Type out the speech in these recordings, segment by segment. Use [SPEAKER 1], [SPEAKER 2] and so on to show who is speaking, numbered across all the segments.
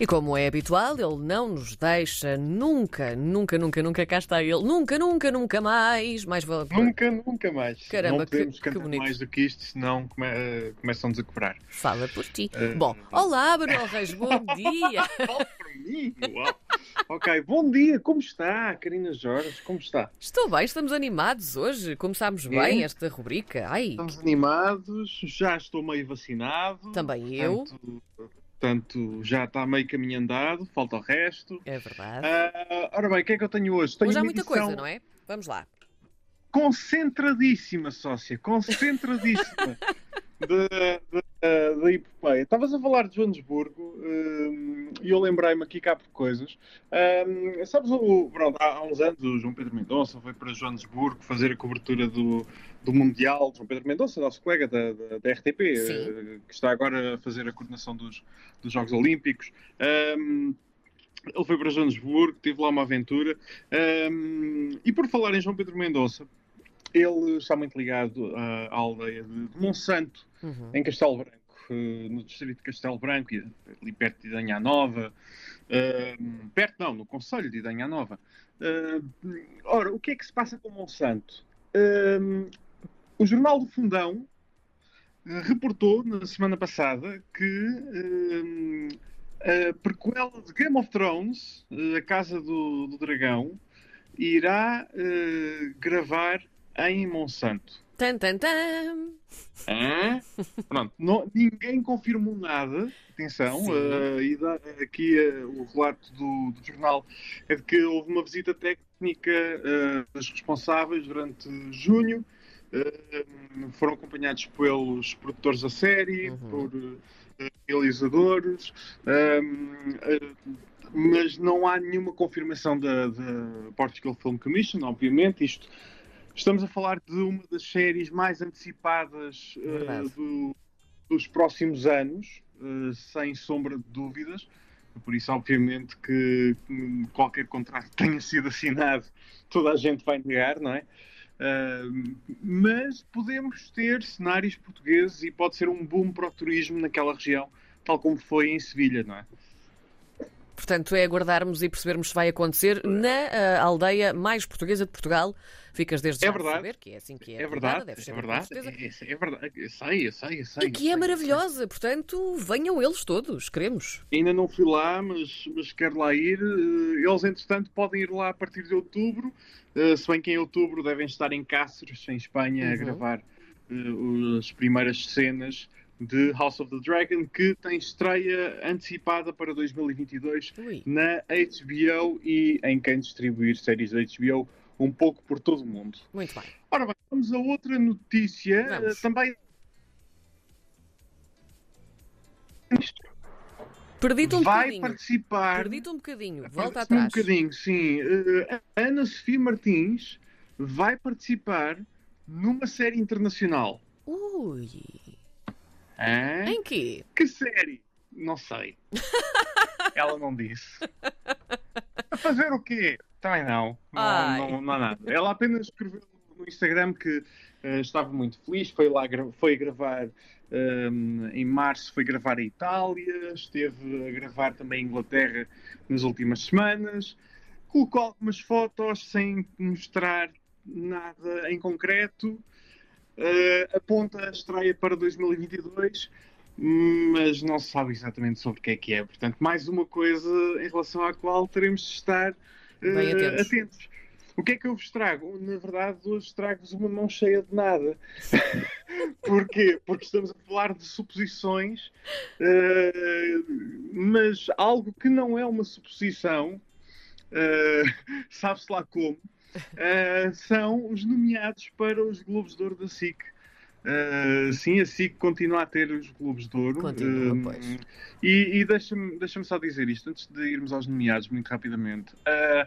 [SPEAKER 1] E como é habitual, ele não nos deixa nunca, nunca, nunca, nunca cá está ele. Nunca, nunca, nunca mais. Mais vale.
[SPEAKER 2] Nunca, nunca mais.
[SPEAKER 1] Caramba,
[SPEAKER 2] não podemos
[SPEAKER 1] que-
[SPEAKER 2] cantar
[SPEAKER 1] bonito.
[SPEAKER 2] mais do que isto, senão come- eh, começam-nos a cobrar.
[SPEAKER 1] Fala por ti.
[SPEAKER 2] Eh,
[SPEAKER 1] Bom, olá, Manuel Reis, bom dia.
[SPEAKER 2] Fala por mim! Uau. ok, bom dia, como está, Karina Jorge? Como está?
[SPEAKER 1] Estou bem, estamos animados hoje. Começámos bem
[SPEAKER 2] É?
[SPEAKER 1] esta rubrica. Ai,
[SPEAKER 2] Estamos animados, já estou meio vacinado.
[SPEAKER 1] também eu.
[SPEAKER 2] Portanto, portanto, já está meio caminho andado, falta o resto.
[SPEAKER 1] É verdade.
[SPEAKER 2] Ah, ora bem, o que é que eu tenho hoje? Tenho
[SPEAKER 1] Hoje há muita coisa, não é? Vamos lá.
[SPEAKER 2] concentradíssima, sócia, concentradíssima da, da, da epopeia. Estavas a falar de Joanesburgo hum, e eu lembrei-me aqui cá por coisas. Hum, sabes, o, pronto, há, uns anos o João Pedro Mendonça foi para Joanesburgo fazer a cobertura do, do Mundial. João Pedro Mendonça, nosso colega da, da, da RTP,
[SPEAKER 1] Sim.
[SPEAKER 2] eh, que está agora a fazer a coordenação dos, dos Jogos Olímpicos. Hum, ele foi para Joanesburgo, teve lá uma aventura. Hum, e por falar em João Pedro Mendonça, ele está muito ligado à, à aldeia de, de Monsanto,
[SPEAKER 1] Uhum.
[SPEAKER 2] em Castelo Branco, no distrito de Castelo Branco, ali perto de Idanha Nova. Hum, perto não, no Conselho de Idanha Nova. Hum, ora, o que é que se passa com Monsanto? Hum, o Jornal do Fundão eh, reportou na semana passada que a prequela de Game of Thrones, eh, A Casa do, do Dragão, irá eh, gravar em Monsanto.
[SPEAKER 1] Tan, tan, tan.
[SPEAKER 2] Hã? Pronto, não- ninguém confirmou nada. Atenção, eh, e dá- aqui eh, o relato do, do jornal é de que houve uma visita técnica eh, dos responsáveis durante junho. foram acompanhados pelos produtores da série,
[SPEAKER 1] Uhum.
[SPEAKER 2] por realizadores, mas não há nenhuma confirmação da, da Portugal Film Commission, obviamente. Isto Estamos a falar de uma das séries mais antecipadas
[SPEAKER 1] Verdade.
[SPEAKER 2] do- dos próximos anos, eh, sem sombra de dúvidas. Por isso, obviamente, que qualquer contrato que tenha sido assinado, toda a gente vai negar, não é? Ah, mas podemos ter cenários portugueses e pode ser um boom para o turismo naquela região, tal como foi em Sevilha, não é?
[SPEAKER 1] Portanto, é aguardarmos e percebermos se vai acontecer na ah, aldeia mais portuguesa de Portugal. Ficas desde
[SPEAKER 2] É
[SPEAKER 1] já a
[SPEAKER 2] verdade.
[SPEAKER 1] saber que é assim que é.
[SPEAKER 2] É verdade, é verdade, é, é verdade, eu sei, eu sei, eu sei.
[SPEAKER 1] E que é
[SPEAKER 2] sei.
[SPEAKER 1] maravilhosa, portanto, venham eles todos, queremos.
[SPEAKER 2] Ainda não fui lá, mas, mas quero lá ir. Eh, Eles, entretanto, podem ir lá a partir de outubro. Eh, Se bem que em outubro devem estar em Cáceres, em Espanha, a
[SPEAKER 1] Uhum.
[SPEAKER 2] gravar eh, as primeiras cenas de House of the Dragon, que tem estreia antecipada para 2022
[SPEAKER 1] Ui.
[SPEAKER 2] na HBO e em quem distribuir séries da HBO um pouco por todo o mundo.
[SPEAKER 1] Muito bem.
[SPEAKER 2] Ora bem, vamos a outra notícia.
[SPEAKER 1] Vamos.
[SPEAKER 2] eh, Também
[SPEAKER 1] Perdi-te um
[SPEAKER 2] vai
[SPEAKER 1] bocadinho.
[SPEAKER 2] participar.
[SPEAKER 1] Perdi-te um bocadinho. Volta atrás.
[SPEAKER 2] Um bocadinho, sim. A Ana Sofia Martins vai participar numa série internacional.
[SPEAKER 1] Ui.
[SPEAKER 2] Hã?
[SPEAKER 1] Em quê?
[SPEAKER 2] Que série? Não sei. Ela não disse. A fazer o quê? Também não. Não, não, não há nada. Ela apenas escreveu no Instagram que eh, estava muito feliz, foi lá foi gravar ehm, em março, foi gravar a Itália, esteve a gravar também em Inglaterra nas últimas semanas, colocou algumas fotos sem mostrar nada em concreto, eh, aponta a estreia para 2022 mas não se sabe exatamente sobre o que é que é. Portanto, mais uma coisa em relação à qual teremos de estar eh,
[SPEAKER 1] Bem atentos.
[SPEAKER 2] atentos. O que é que eu vos trago? Na verdade, hoje trago-vos uma mão cheia de nada. Porquê? Porque estamos a falar de suposições, eh, mas algo que não é uma suposição, eh, sabe-se lá como, eh, são os nomeados para os Globos de Ouro da SIC. Uh, sim, a SIC continua a ter os Globos de Ouro.
[SPEAKER 1] Continua,
[SPEAKER 2] Um,
[SPEAKER 1] pois.
[SPEAKER 2] E, e deixa-me deixa só dizer isto, antes de irmos aos nomeados, muito rapidamente. Uh,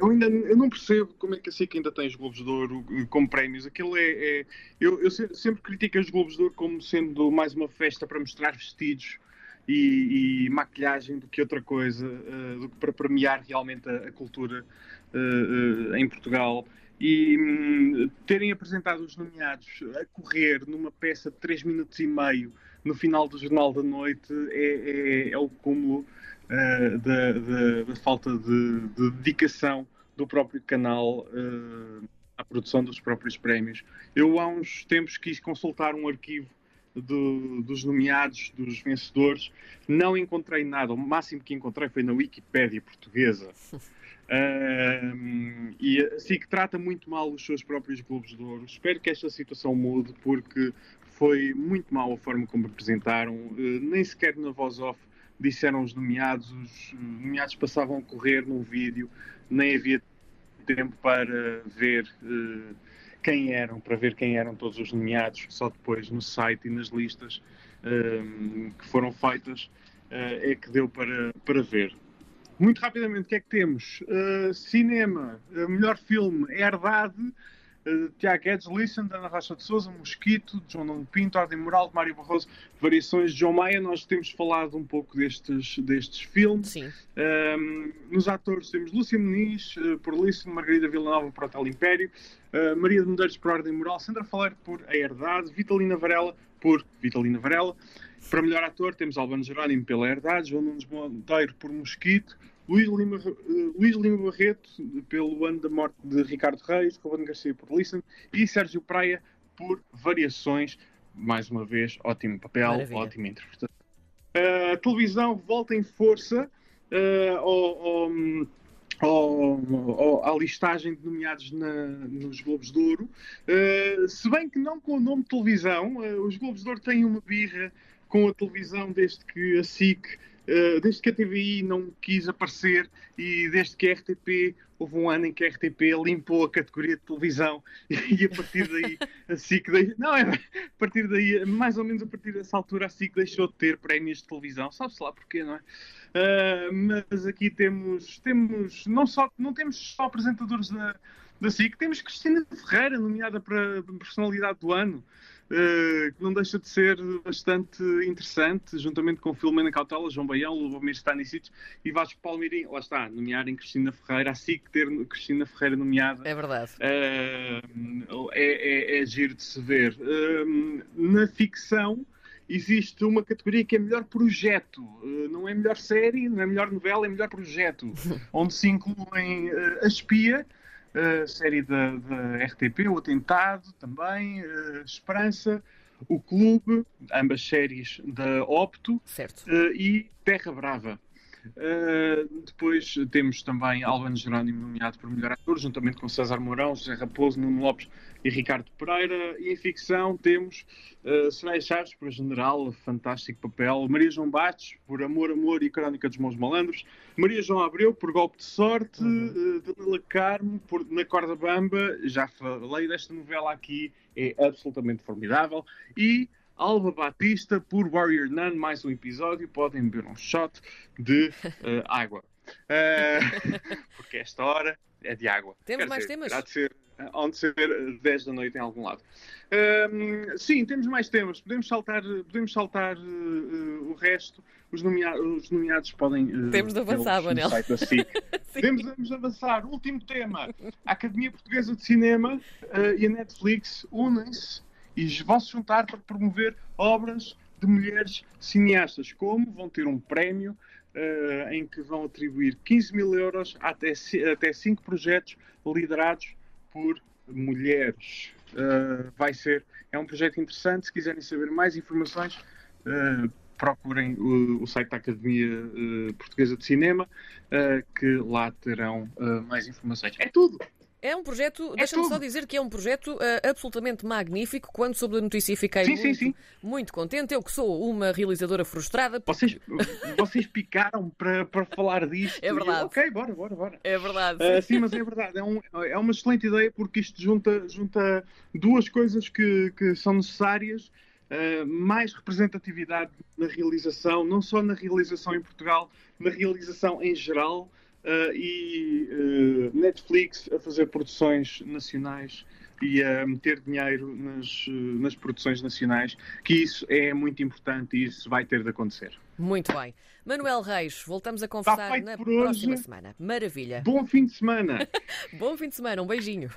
[SPEAKER 2] eu, ainda eu não percebo como é que a SIC ainda tem os Globos de Ouro uh, como prémios. Aquilo é. é- eu, eu se- sempre critico os Globos de Ouro como sendo mais uma festa para mostrar vestidos e, e maquilhagem do que outra coisa, uh, do que para premiar realmente a, a cultura uh, uh, em Portugal e hum, terem apresentado os nomeados a correr numa peça de 3 minutos e meio no final do Jornal da Noite é, é, é o cúmulo uh, da, da, da, falta de, de, dedicação do próprio canal uh, à produção dos próprios prémios. Eu há uns tempos quis consultar um arquivo do, dos nomeados, dos vencedores, não encontrei nada. O máximo que encontrei foi na Wikipédia portuguesa. Uh, e assim que trata muito mal os seus próprios Globos de Ouro. Espero que esta situação mude, porque foi muito mal a forma como apresentaram. Uh, nem sequer na voz off disseram os nomeados. Os nomeados passavam a correr num vídeo, nem havia tempo para ver uh, quem eram, para ver quem eram todos os nomeados, só depois no site e nas listas que foram feitas é que deu para, para ver. Muito rapidamente, o que é que temos? Uh, cinema, uh, melhor filme, Herdade, uh, Tiago Guedes, Listen, Ana Rocha de Souza, Mosquito, João Nuno Pinto, Ordem Moral, Mário Barroso, Variações de João Maia. Nós temos falado um pouco destes, destes filmes.
[SPEAKER 1] Sim.
[SPEAKER 2] nos atores temos Lúcia Muniz, uh, por Listen, Margarida Villanova por Hotel Império, Maria de Medeiros por Ordem Moral, Sandra Faleiro por A Herdade, Vitalina Varela por Vitalina Varela, para melhor ator temos Albano Jerónimo pela Herdade, João Nunes Monteiro por Mosquito, Luís Lima, uh, Luís Lima Barreto pelo ano da morte de Ricardo Reis, Ruben Garcia por Listen e Sérgio Praia por Variações. Mais uma vez, ótimo papel, Maravilha. ótima interpretação. Uh, a televisão volta em força uh, ao, ao, ao, à listagem de nomeados na, nos Globos de Ouro. Uh, se bem que não com o nome de televisão, os Globos de Ouro têm uma birra com a televisão desde que a SIC, uh, desde que a TVI não quis aparecer e desde que a RTP, houve um ano em que a RTP limpou a categoria de televisão e, a partir daí a SIC, não, é, a partir daí, mais ou menos a partir dessa altura a SIC deixou de ter prémios de televisão, sabe-se lá porquê, não é? Uh, mas aqui temos, temos não, só, não temos só apresentadores da, da SIC, temos Cristina Ferreira, nomeada para personalidade do ano. Eh, que não deixa de ser bastante interessante, juntamente com Filomena Cautela, João Baião, Lubomir Stanisic e Vasco Palmeirinho. Lá está, nomearem Cristina Ferreira, assim que ter Cristina Ferreira nomeada.
[SPEAKER 1] É verdade.
[SPEAKER 2] Uh, é, é, é, giro de se ver. Uh, na ficção existe uma categoria que é melhor projeto. Não é melhor série, não é melhor novela, é melhor projeto. onde se incluem A Espia, a série da, da, RTP, O Atentado também, Esperança, O Clube, ambas séries da Opto e Terra Brava. Uh, depois temos também Albano Jerónimo nomeado por melhor ator, juntamente com César Mourão, José Raposo, Nuno Lopes e Ricardo Pereira. E em ficção temos uh, Soraya Chaves por General, fantástico papel. Maria João Bates por Amor, Amor e Crónica dos Mãos Malandros. Maria João Abreu por Golpe de Sorte. Uhum. Uh, Danila Carmo por Na Corda Bamba. Já falei desta novela aqui, é absolutamente formidável. E Alba Batista por Warrior Nun, mais um episódio. Podem beber um shot de uh, água. Uh, porque esta hora é de água.
[SPEAKER 1] Temos Quer mais dizer, temas?
[SPEAKER 2] Há de ser, onde ser 10 da noite em algum lado. Uh, sim, temos mais temas. Podemos saltar, podemos saltar o resto. Os, nomea os nomeados podem.
[SPEAKER 1] Temos de avançar, Manel.
[SPEAKER 2] Podemos avançar. Último tema: a Academia Portuguesa de Cinema e a Netflix unem-se e vão se juntar para promover obras de mulheres cineastas. Como vão ter um prémio uh, em que vão atribuir 15 mil euros até, até 5 projetos liderados por mulheres. Uh, vai ser, é um projeto interessante. Se quiserem saber mais informações, uh, procurem o, o, site da Academia Portuguesa de Cinema, que lá terão mais informações. É tudo!
[SPEAKER 1] É um projeto, é deixa-me só dizer que é um projeto uh, absolutamente magnífico. Quando soube da notícia fiquei
[SPEAKER 2] sim,
[SPEAKER 1] muito,
[SPEAKER 2] sim, sim.
[SPEAKER 1] muito contente. Eu que sou uma realizadora frustrada.
[SPEAKER 2] Porque... Vocês, vocês picaram para, para falar disto.
[SPEAKER 1] É verdade.
[SPEAKER 2] Eu, ok, bora, bora, bora.
[SPEAKER 1] É verdade.
[SPEAKER 2] Uh, sim, mas é verdade. É, um, é uma excelente ideia porque isto junta, junta duas coisas que, que são necessárias. Uh, mais representatividade na realização, não só na realização em Portugal, na realização em geral. Uh, e uh, Netflix a fazer produções nacionais e a meter dinheiro nas, nas produções nacionais, que isso é muito importante e isso vai ter de acontecer.
[SPEAKER 1] Muito bem. Manuel Reis, voltamos a conversar na próxima semana. Maravilha.
[SPEAKER 2] Bom fim de semana.
[SPEAKER 1] Bom fim de semana, um beijinho.